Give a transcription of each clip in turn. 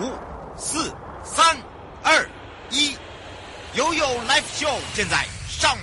五、四、三、二、一，悠悠 Live Show 现在上。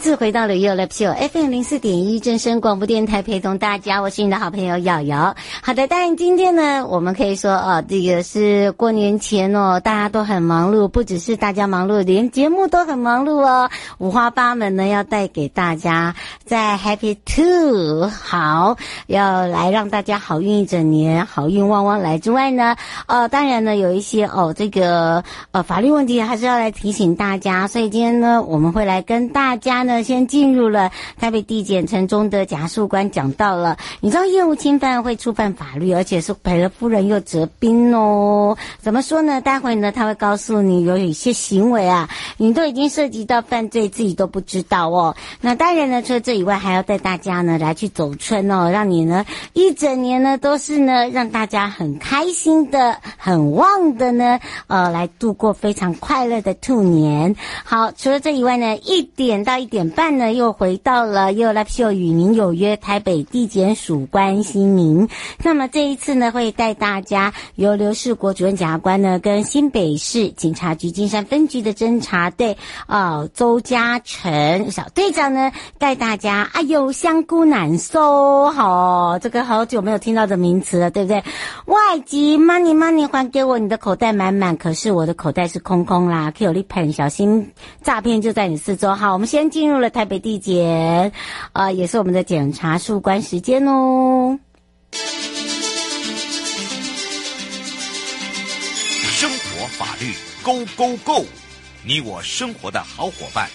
次回到了 Ulab Show FM 零四点一正声广播电台，陪同大家，我是你的好朋友瑶瑶。好的，当然今天呢，我们可以说哦，这个是过年前哦，大家都很忙碌，不只是大家忙碌，连节目都很忙碌哦，五花八门呢，要带给大家在 Happy Two 好，要来让大家好运一整年，好运旺旺来之外呢，呃，当然呢，有一些哦，这个呃法律问题还是要来提醒大家，所以今天呢，我们会来跟大家呢。那先进入了台北地检陈忠德检察官讲到了，你知道业务侵犯会触犯法律，而且是赔了夫人又折兵哦。怎么说呢？待会呢他会告诉你有一些行为啊，你都已经涉及到犯罪，自己都不知道哦。那当然呢，除了这以外，还要带大家呢来去走春哦，让你呢一整年呢都是呢让大家很开心的、很旺的呢，呃，来度过非常快乐的兔年。好，除了这以外呢，一点到一点。点半呢，又回到了又 Live Show 与您有约台北地检署关心您。那么这一次呢，会带大家由刘世国主任检察官呢，跟新北市警察局金山分局的侦查队啊、周嘉诚小队长呢，带大家。哎呦，香菇难收，好，这个好久没有听到的名词了，对不对？外籍 money money 还给我，你的口袋满满，可是我的口袋是空空啦。可有你喷，小心诈骗就在你四周。好，我们先进。入了台北地检，啊、呃，也是我们的检察事务官时间哦。生活法律，Go Go Go！你我生活的好伙伴，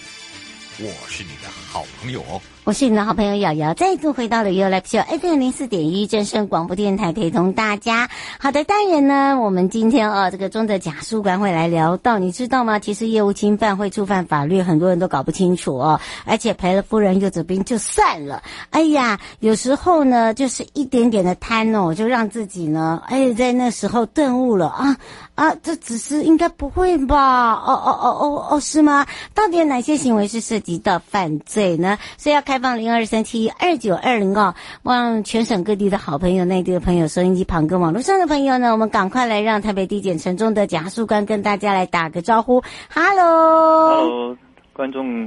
我是你的好朋友哦。我是你的好朋友瑶瑶，再度回到了 U Live Show FM 零四点一正声广播电台，陪同大家。好的，当然呢，我们今天哦，这个忠德检察事务官会来聊到，你知道吗？其实业务侵犯会触犯法律，很多人都搞不清楚哦。而且赔了夫人又折兵就算了，哎呀，有时候呢，就是一点点的贪哦，就让自己呢，哎，在那时候顿悟了啊啊，这只是应该不会吧？哦哦哦哦哦，是吗？到底有哪些行为是涉及到犯罪呢？所以要开。放零二三七二九二零哦，望全省各地的好朋友、内地的朋友、收音机旁跟网络上的朋友呢，我们赶快来让台北地检城中的检察官跟大家来打个招呼。，Hello 观众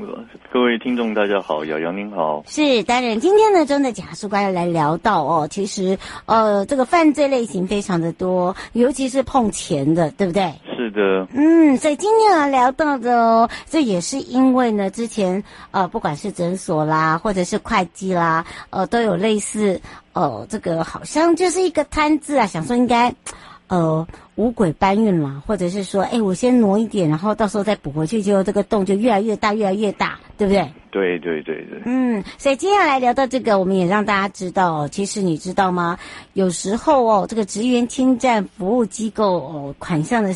各位听众大家好，瑶瑶您好。是，当然今天呢，忠德检察事务官要来聊到哦，其实呃，这个犯罪类型非常的多，尤其是碰钱的，对不对？是的，嗯，所以今天要聊到的哦，这也是因为呢，之前呃，不管是诊所啦，或者是会计啦，呃，都有类似，呃，这个好像就是一个贪字啊，想说应该，呃，五鬼搬运嘛，或者是说，哎，我先挪一点，然后到时候再补回去，结果这个洞就越来越大，越来越大，对不对？对对对对。嗯，所以接下来聊到这个，我们也让大家知道，其实你知道吗？有时候哦，这个职员侵占服务机构哦款项的。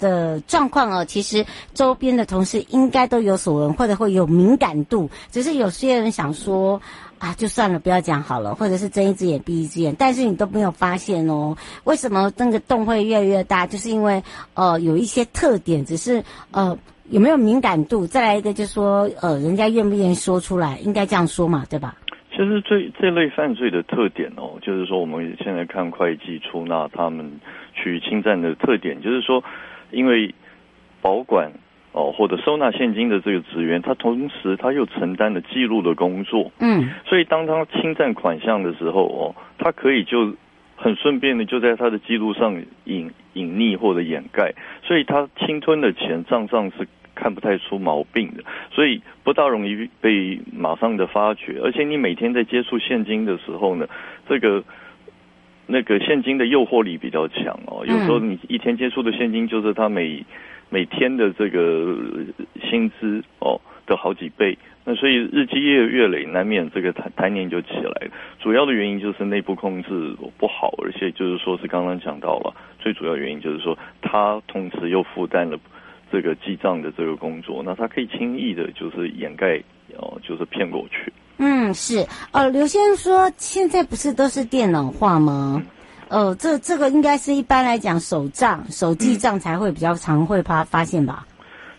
的状况哦，其实周边的同事应该都有所闻，或者会有敏感度。只是有些人想说啊，就算了，不要讲好了，或者是睁一只眼闭一只眼。但是你都没有发现哦，为什么那个洞会越来越大？就是因为呃有一些特点，只是呃有没有敏感度。再来一个就是说呃人家愿不愿意说出来，应该这样说嘛，对吧？其实这这类犯罪的特点哦，就是说我们现在看会计出纳他们去侵占的特点，就是说。因为保管哦或者收纳现金的这个职员，他同时他又承担了记录的工作，嗯，所以当他侵占款项的时候哦，他可以就很顺便的就在他的记录上隐隐匿或者掩盖，所以他侵吞的钱账上是看不太出毛病的，所以不大容易被马上的发觉。而且你每天在接触现金的时候呢，这个那个现金的诱惑力比较强哦。有时候你一天接触的现金就是他每每天的这个薪资哦的好几倍。那所以日积月月累，难免这个贪贪念就起来了。主要的原因就是内部控制不好，而且就是说是刚刚讲到了，最主要原因就是说他同时又负担了这个记账的这个工作，那他可以轻易的就是掩盖哦，就是骗过去。嗯，是。呃，刘先生说现在不是都是电脑化吗？嗯、呃，这这个应该是一般来讲手账、手记账才会比较常会发发现吧。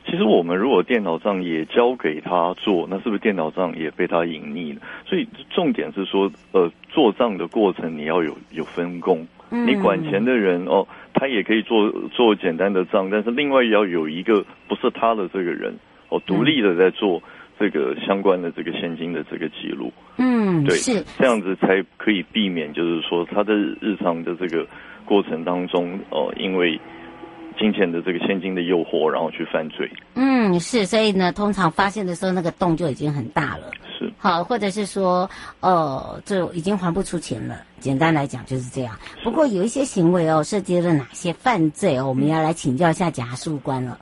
其实我们如果电脑账也交给他做，那是不是电脑账也被他隐匿了？所以重点是说，呃，做账的过程你要有有分工。你管钱的人哦，他也可以做做简单的账，但是另外也要有一个不是他的这个人哦，独立的在做这个相关的这个现金的这个记录。嗯，对，是这样子才可以避免，就是说他的日常的这个过程当中哦，因为。金钱的这个现金的诱惑，然后去犯罪。嗯，是，所以呢，通常发现的时候，那个洞就已经很大了。是，好，或者是说，呃，就已经还不出钱了。简单来讲就是这样。不过有一些行为哦，涉及了哪些犯罪哦，我们要来请教一下检察事务官了。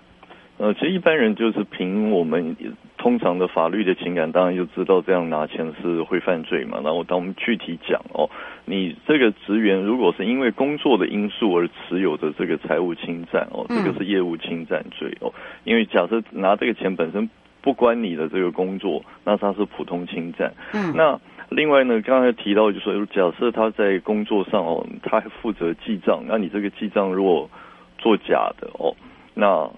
呃，其实一般人就是凭我们通常的法律的情感，当然就知道这样拿钱是会犯罪嘛。然后当我们具体讲哦，你这个职员如果是因为工作的因素而持有的这个财务侵占哦，这个是业务侵占罪哦。因为假设拿这个钱本身不关你的这个工作，那它是普通侵占。嗯。那另外呢，刚才提到就是说，假设他在工作上哦，他负责记账，那你这个记账如果做假的哦，那。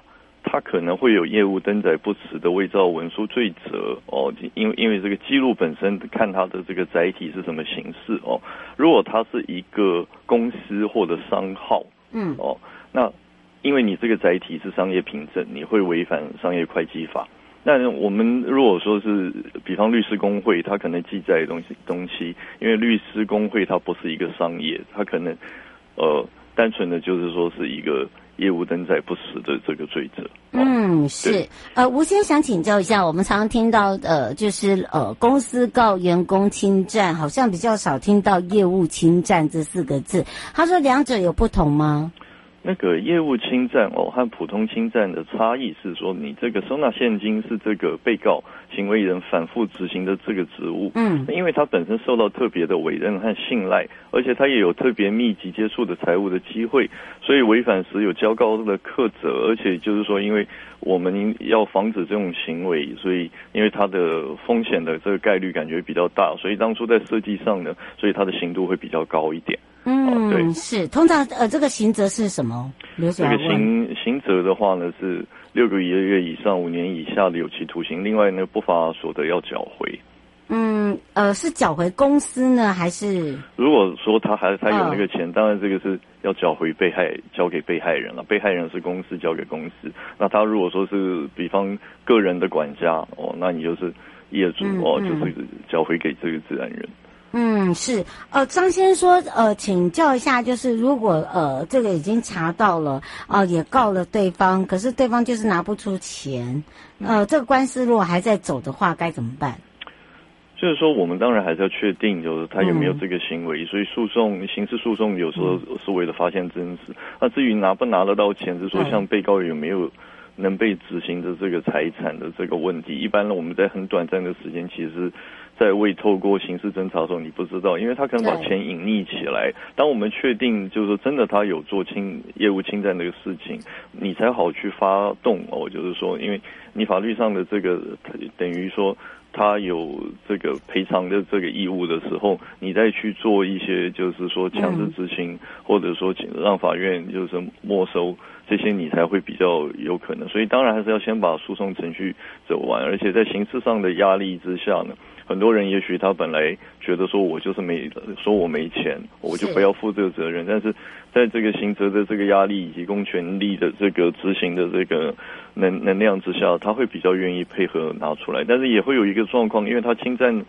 他可能会有业务登载不实的伪造文书罪责哦，因为因为这个记录本身看它的这个载体是什么形式哦。如果它是一个公司或者商号，嗯哦，那因为你这个载体是商业凭证，你会违反商业会计法。那我们如果说是比方律师工会，它可能记载东西东西，因为律师工会它不是一个商业，它可能呃单纯的就是说是一个。业务登载不实的这个罪责。嗯，是。呃，吴先生想请教一下，我们常常听到呃，就是呃，公司告员工侵占，好像比较少听到业务侵占这四个字。他说两者有不同吗？那个业务侵占哦，和普通侵占的差异是说，你这个收纳现金是这个被告行为人反复执行的这个职务，嗯，因为他本身受到特别的委任和信赖，而且他也有特别密集接触的财务的机会，所以违反时有较高的课责，而且就是说，因为我们要防止这种行为，所以因为它的风险的这个概率感觉比较大，所以当初在设计上呢，所以它的刑度会比较高一点。嗯，对，是通常呃，这个刑责是什么？这个刑刑责的话呢，是六个月以上五年以下的有期徒刑。另外呢，不法所得要缴回。嗯，呃，是缴回公司呢，还是？如果说他还他有那个钱，哦、当然这个是要缴回被害，交给被害人了。被害人是公司，交给公司。那他如果说是比方个人的管家哦，那你就是业主、嗯、哦，就是缴回给这个自然人。嗯，是，呃，张先生说，呃，请教一下，就是如果呃这个已经查到了，哦、呃，也告了对方，可是对方就是拿不出钱，呃，这个官司如果还在走的话，该怎么办？就是说，我们当然还是要确定，就是他有没有这个行为，嗯、所以诉讼、刑事诉讼有时候是为了发现真实。那至于拿不拿得到钱，是说像被告有没有能被执行的这个财产的这个问题，一般呢，我们在很短暂的时间，其实。在未透过刑事侦查的时候，你不知道，因为他可能把钱隐匿起来。当我们确定就是说真的他有做侵业务侵占这个事情，你才好去发动哦。就是说，因为你法律上的这个等于说他有这个赔偿的这个义务的时候，你再去做一些就是说强制执行，或者说让法院就是没收这些，你才会比较有可能。所以当然还是要先把诉讼程序走完，而且在刑事上的压力之下呢。很多人也许他本来觉得说，我就是没说我没钱，我就不要负这个责任。但是在这个刑责的这个压力以及公权力的这个执行的这个能能量之下，他会比较愿意配合拿出来。但是也会有一个状况，因为他侵占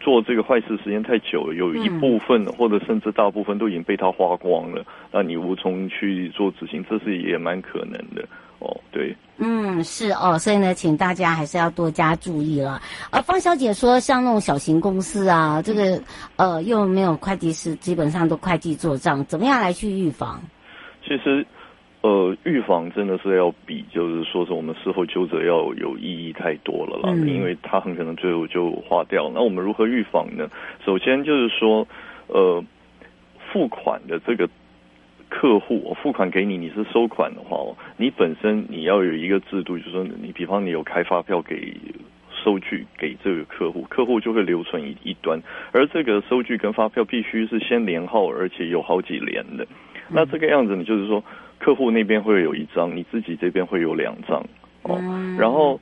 做这个坏事时间太久了，有一部分或者甚至大部分都已经被他花光了，那你无从去做执行，这是也蛮可能的。哦，对，嗯，是哦，所以呢，请大家还是要多加注意了。呃，方小姐说，像那种小型公司啊，这个呃又没有会计师，基本上都会计做账，怎么样来去预防？其实，呃，预防真的是要比，就是说是我们事后纠责要有意义太多了啦，嗯、因为它很可能最后就花掉。那我们如何预防呢？首先就是说，呃，付款的这个。客户，我付款给你，你是收款的话，你本身你要有一个制度，就是说你比方你有开发票给收据给这个客户，客户就会留存一一端，而这个收据跟发票必须是先连号，而且有好几连的。那这个样子，你就是说客户那边会有一张，你自己这边会有两张哦，然后。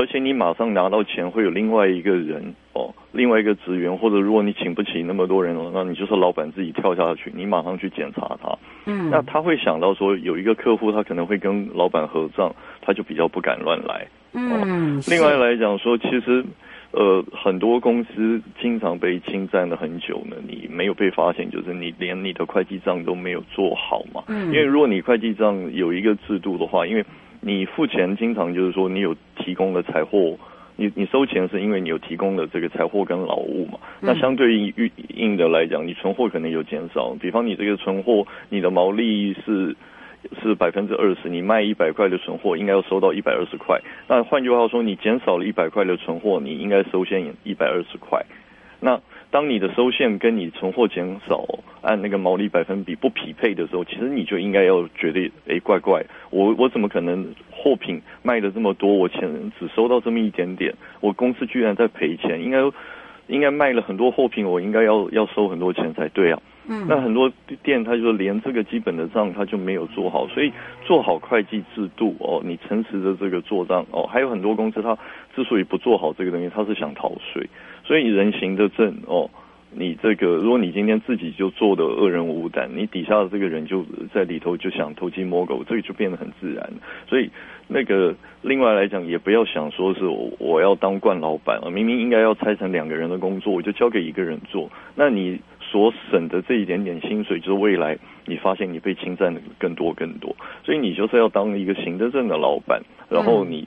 而且你马上拿到钱，会有另外一个人哦，另外一个职员，或者如果你请不起那么多人哦，那你就是老板自己跳下去，你马上去检查他。嗯，那他会想到说，有一个客户他可能会跟老板合账，他就比较不敢乱来。嗯，另外来讲说，其实呃很多公司经常被侵占了很久呢，你没有被发现，就是你连你的会计账都没有做好嘛。嗯，因为如果你会计账有一个制度的话，因为你付钱经常就是说你有提供的财货，你你收钱是因为你有提供的这个财货跟劳务嘛？那相对于应的来讲，你存货可能有减少。比方你这个存货，你的毛利是是百分之二十，你卖一百块的存货，应该要收到一百二十块。那换句话说，你减少了一百块的存货，你应该收现一百二十块。那当你的收现跟你存货减少按那个毛利百分比不匹配的时候，其实你就应该要觉得，哎，怪怪，我我怎么可能货品卖的这么多，我钱只收到这么一点点，我公司居然在赔钱，应该应该卖了很多货品，我应该要要收很多钱才对啊。嗯，那很多店他就连这个基本的账他就没有做好，所以做好会计制度哦，你诚实的这个做账哦，还有很多公司他之所以不做好这个东西，他是想逃税。所以人行的正哦，你这个如果你今天自己就做的恶人无胆，你底下的这个人就在里头就想偷鸡摸狗，这个就变得很自然。所以那个另外来讲，也不要想说是我我要当惯老板啊，明明应该要拆成两个人的工作，我就交给一个人做。那你所省的这一点点薪水，就是未来你发现你被侵占的更多更多。所以你就是要当一个行得正的老板，然后你。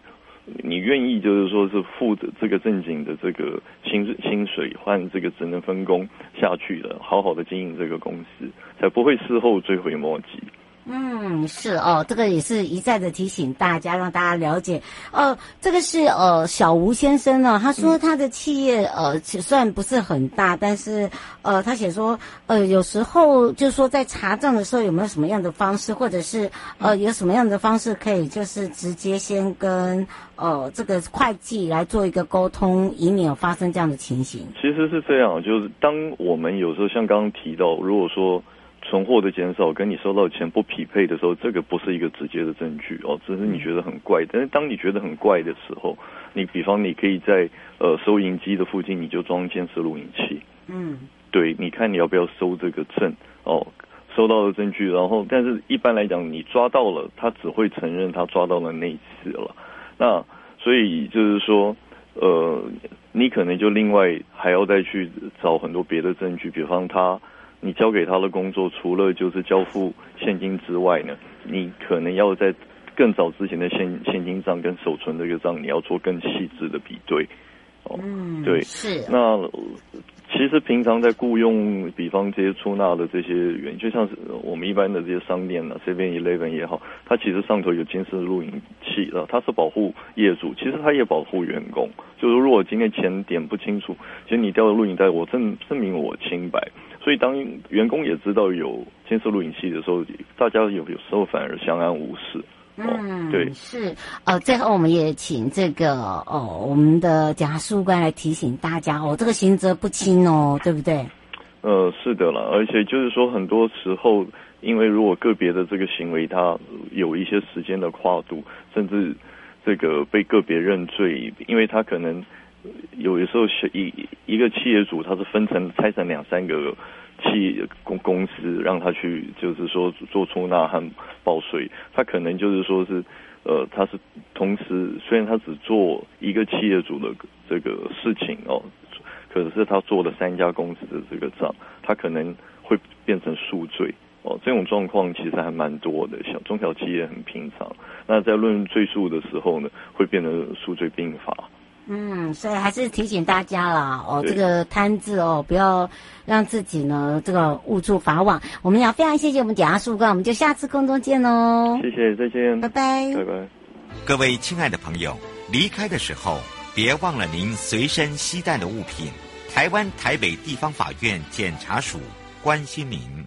你愿意就是说是负责这个正经的这个薪薪水换这个职能分工下去的，好好的经营这个公司，才不会事后追悔莫及。嗯，是哦，这个也是一再的提醒大家，让大家了解。呃，这个是呃小吴先生呢，他说他的企业呃虽然不是很大，但是呃他写说呃有时候就是说在查账的时候有没有什么样的方式，或者是呃有什么样的方式可以就是直接先跟呃这个会计来做一个沟通，以免有发生这样的情形。其实是这样，就是当我们有时候像刚刚提到，如果说。存货的减少跟你收到的钱不匹配的时候，这个不是一个直接的证据哦，只是你觉得很怪。但是当你觉得很怪的时候，你比方你可以在呃收银机的附近你就装监视录影器，嗯，对，你看你要不要收这个证哦，收到的证据，然后但是一般来讲你抓到了，他只会承认他抓到了那一次了。那所以就是说，呃，你可能就另外还要再去找很多别的证据，比方他。你交给他的工作，除了就是交付现金之外呢，你可能要在更早之前的现现金账跟手存这个账，你要做更细致的比对。哦，嗯，对，是。那其实平常在雇佣，比方这些出纳的这些员，就像是我们一般的这些商店呢，Seven Eleven 也好，它其实上头有监视录影器了，它是保护业主，其实它也保护员工。就是如果今天钱点不清楚，其实你调的录影带，我证证明我清白。所以，当员工也知道有监视录影器的时候，大家有有时候反而相安无事。哦、嗯，对，是。呃，最后我们也请这个哦，我们的检察事务官来提醒大家哦，这个刑责不轻哦，对不对？呃，是的了，而且就是说，很多时候，因为如果个别的这个行为，它有一些时间的跨度，甚至这个被个别认罪，因为他可能。有的时候是，一一个企业主，他是分成拆成两三个企业公公司，让他去，就是说做出纳和报税。他可能就是说是，呃，他是同时，虽然他只做一个企业主的这个事情哦，可是他做了三家公司的这个账，他可能会变成数罪哦，这种状况其实还蛮多的，小中小企业很平常。那在论罪数的时候呢，会变得数罪并罚。嗯，所以还是提醒大家啦，哦，这个贪字哦，不要让自己呢这个误触法网。我们要非常谢谢我们检察事务官，我们就下次空中见喽。谢谢，再见，拜拜，拜拜。各位亲爱的朋友，离开的时候别忘了您随身携带的物品。台湾台北地方法院检察署关心您。